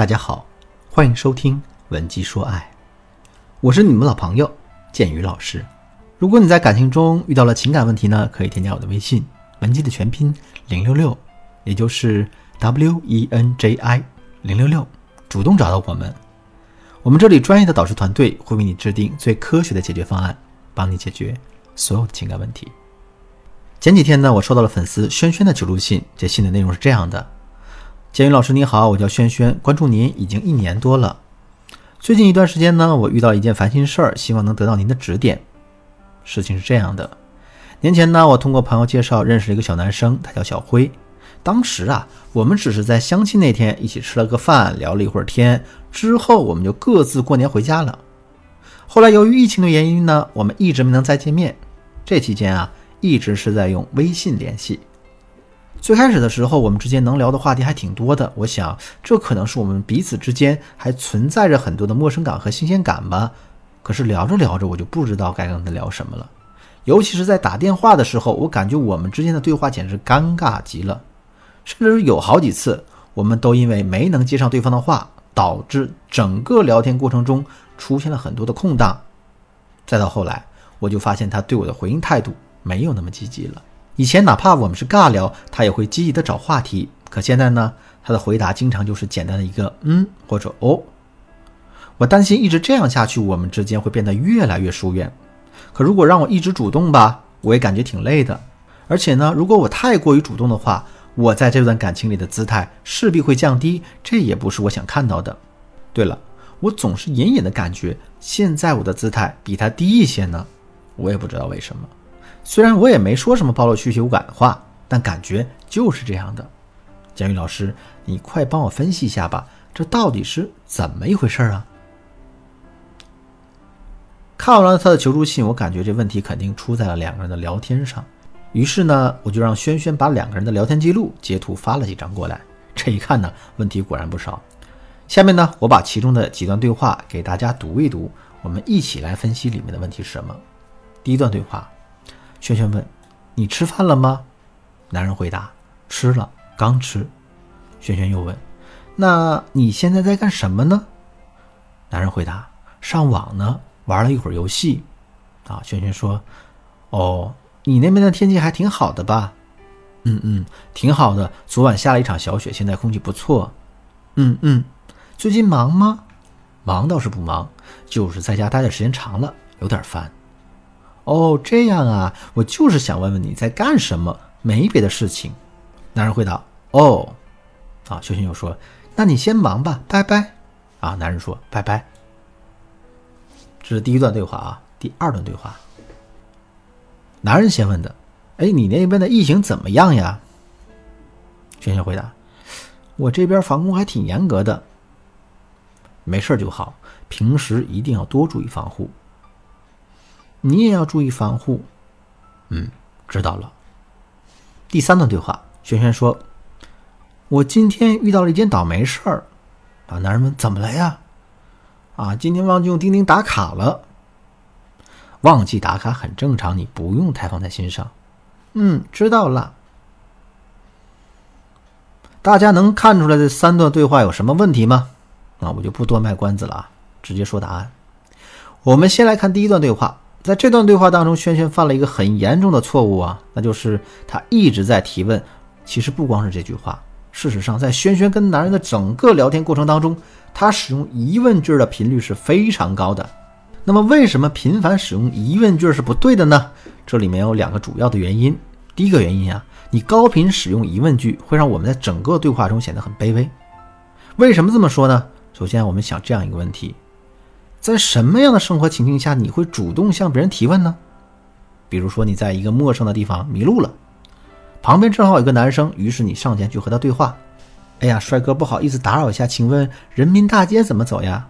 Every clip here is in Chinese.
大家好，欢迎收听《文姬说爱》，我是你们老朋友建宇老师。如果你在感情中遇到了情感问题呢，可以添加我的微信文姬的全拼零六六，也就是 W E N J I 零六六，主动找到我们。我们这里专业的导师团队会为你制定最科学的解决方案，帮你解决所有的情感问题。前几天呢，我收到了粉丝轩轩的求助信，这信的内容是这样的。建宇老师你好，我叫轩轩，关注您已经一年多了。最近一段时间呢，我遇到一件烦心事儿，希望能得到您的指点。事情是这样的，年前呢，我通过朋友介绍认识了一个小男生，他叫小辉。当时啊，我们只是在相亲那天一起吃了个饭，聊了一会儿天，之后我们就各自过年回家了。后来由于疫情的原因呢，我们一直没能再见面。这期间啊，一直是在用微信联系。最开始的时候，我们之间能聊的话题还挺多的。我想，这可能是我们彼此之间还存在着很多的陌生感和新鲜感吧。可是聊着聊着，我就不知道该跟他聊什么了。尤其是在打电话的时候，我感觉我们之间的对话简直尴尬极了。甚至有好几次，我们都因为没能接上对方的话，导致整个聊天过程中出现了很多的空档。再到后来，我就发现他对我的回应态度没有那么积极了。以前哪怕我们是尬聊，他也会积极的找话题。可现在呢，他的回答经常就是简单的一个嗯或者哦。我担心一直这样下去，我们之间会变得越来越疏远。可如果让我一直主动吧，我也感觉挺累的。而且呢，如果我太过于主动的话，我在这段感情里的姿态势必会降低，这也不是我想看到的。对了，我总是隐隐的感觉现在我的姿态比他低一些呢，我也不知道为什么。虽然我也没说什么暴露需求感的话，但感觉就是这样的。佳玉老师，你快帮我分析一下吧，这到底是怎么一回事啊？看完了他的求助信，我感觉这问题肯定出在了两个人的聊天上。于是呢，我就让轩轩把两个人的聊天记录截图发了几张过来。这一看呢，问题果然不少。下面呢，我把其中的几段对话给大家读一读，我们一起来分析里面的问题是什么。第一段对话。轩轩问：“你吃饭了吗？”男人回答：“吃了，刚吃。”轩轩又问：“那你现在在干什么呢？”男人回答：“上网呢，玩了一会儿游戏。”啊，轩轩说：“哦，你那边的天气还挺好的吧？”“嗯嗯，挺好的。昨晚下了一场小雪，现在空气不错。”“嗯嗯，最近忙吗？”“忙倒是不忙，就是在家待的时间长了，有点烦。”哦，这样啊，我就是想问问你在干什么，没别的事情。男人回答：“哦，啊。”秀秀又说：“那你先忙吧，拜拜。”啊，男人说：“拜拜。”这是第一段对话啊。第二段对话，男人先问的：“哎，你那边的疫情怎么样呀？”轩轩回答：“我这边防控还挺严格的，没事就好，平时一定要多注意防护。”你也要注意防护，嗯，知道了。第三段对话，轩轩说：“我今天遇到了一件倒霉事儿。”啊，男人问：“怎么了呀？”啊，今天忘记用钉钉打卡了。忘记打卡很正常，你不用太放在心上。嗯，知道了。大家能看出来这三段对话有什么问题吗？啊，我就不多卖关子了啊，直接说答案。我们先来看第一段对话。在这段对话当中，轩轩犯了一个很严重的错误啊，那就是他一直在提问。其实不光是这句话，事实上，在轩轩跟男人的整个聊天过程当中，他使用疑问句的频率是非常高的。那么，为什么频繁使用疑问句是不对的呢？这里面有两个主要的原因。第一个原因啊，你高频使用疑问句会让我们在整个对话中显得很卑微。为什么这么说呢？首先，我们想这样一个问题。在什么样的生活情境下你会主动向别人提问呢？比如说你在一个陌生的地方迷路了，旁边正好有个男生，于是你上前去和他对话。哎呀，帅哥，不好意思打扰一下，请问人民大街怎么走呀？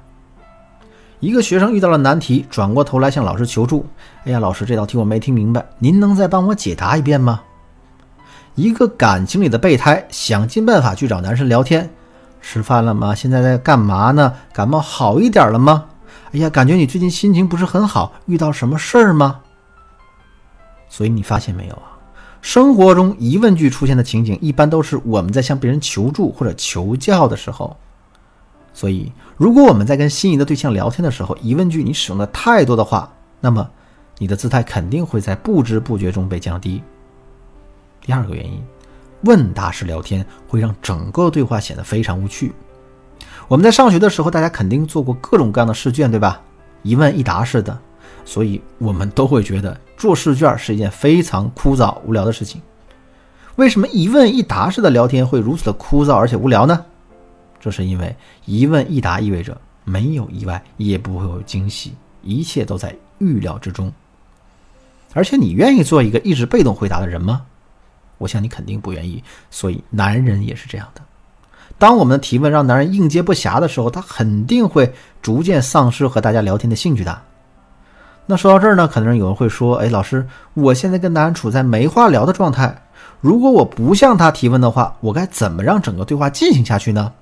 一个学生遇到了难题，转过头来向老师求助。哎呀，老师，这道题我没听明白，您能再帮我解答一遍吗？一个感情里的备胎想尽办法去找男生聊天。吃饭了吗？现在在干嘛呢？感冒好一点了吗？哎呀，感觉你最近心情不是很好，遇到什么事儿吗？所以你发现没有啊？生活中疑问句出现的情景，一般都是我们在向别人求助或者求教的时候。所以，如果我们在跟心仪的对象聊天的时候，疑问句你使用的太多的话，那么你的姿态肯定会在不知不觉中被降低。第二个原因，问答式聊天会让整个对话显得非常无趣。我们在上学的时候，大家肯定做过各种各样的试卷，对吧？一问一答式的，所以我们都会觉得做试卷是一件非常枯燥无聊的事情。为什么一问一答式的聊天会如此的枯燥而且无聊呢？这是因为一问一答意味着没有意外，也不会有惊喜，一切都在预料之中。而且你愿意做一个一直被动回答的人吗？我想你肯定不愿意。所以男人也是这样的。当我们的提问让男人应接不暇的时候，他肯定会逐渐丧失和大家聊天的兴趣的。那说到这儿呢，可能有人会说：“哎，老师，我现在跟男人处在没话聊的状态，如果我不向他提问的话，我该怎么让整个对话进行下去呢？”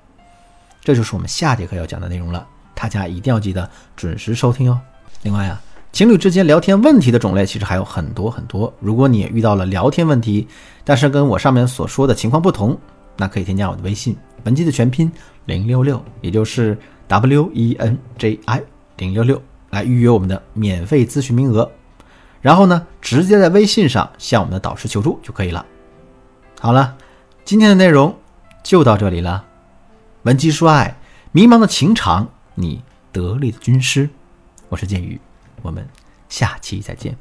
这就是我们下节课要讲的内容了，大家一定要记得准时收听哦。另外啊，情侣之间聊天问题的种类其实还有很多很多。如果你也遇到了聊天问题，但是跟我上面所说的情况不同，那可以添加我的微信文姬的全拼零六六，也就是 W E N J I 零六六，来预约我们的免费咨询名额。然后呢，直接在微信上向我们的导师求助就可以了。好了，今天的内容就到这里了。文姬说爱，迷茫的情场，你得力的军师。我是剑宇，我们下期再见。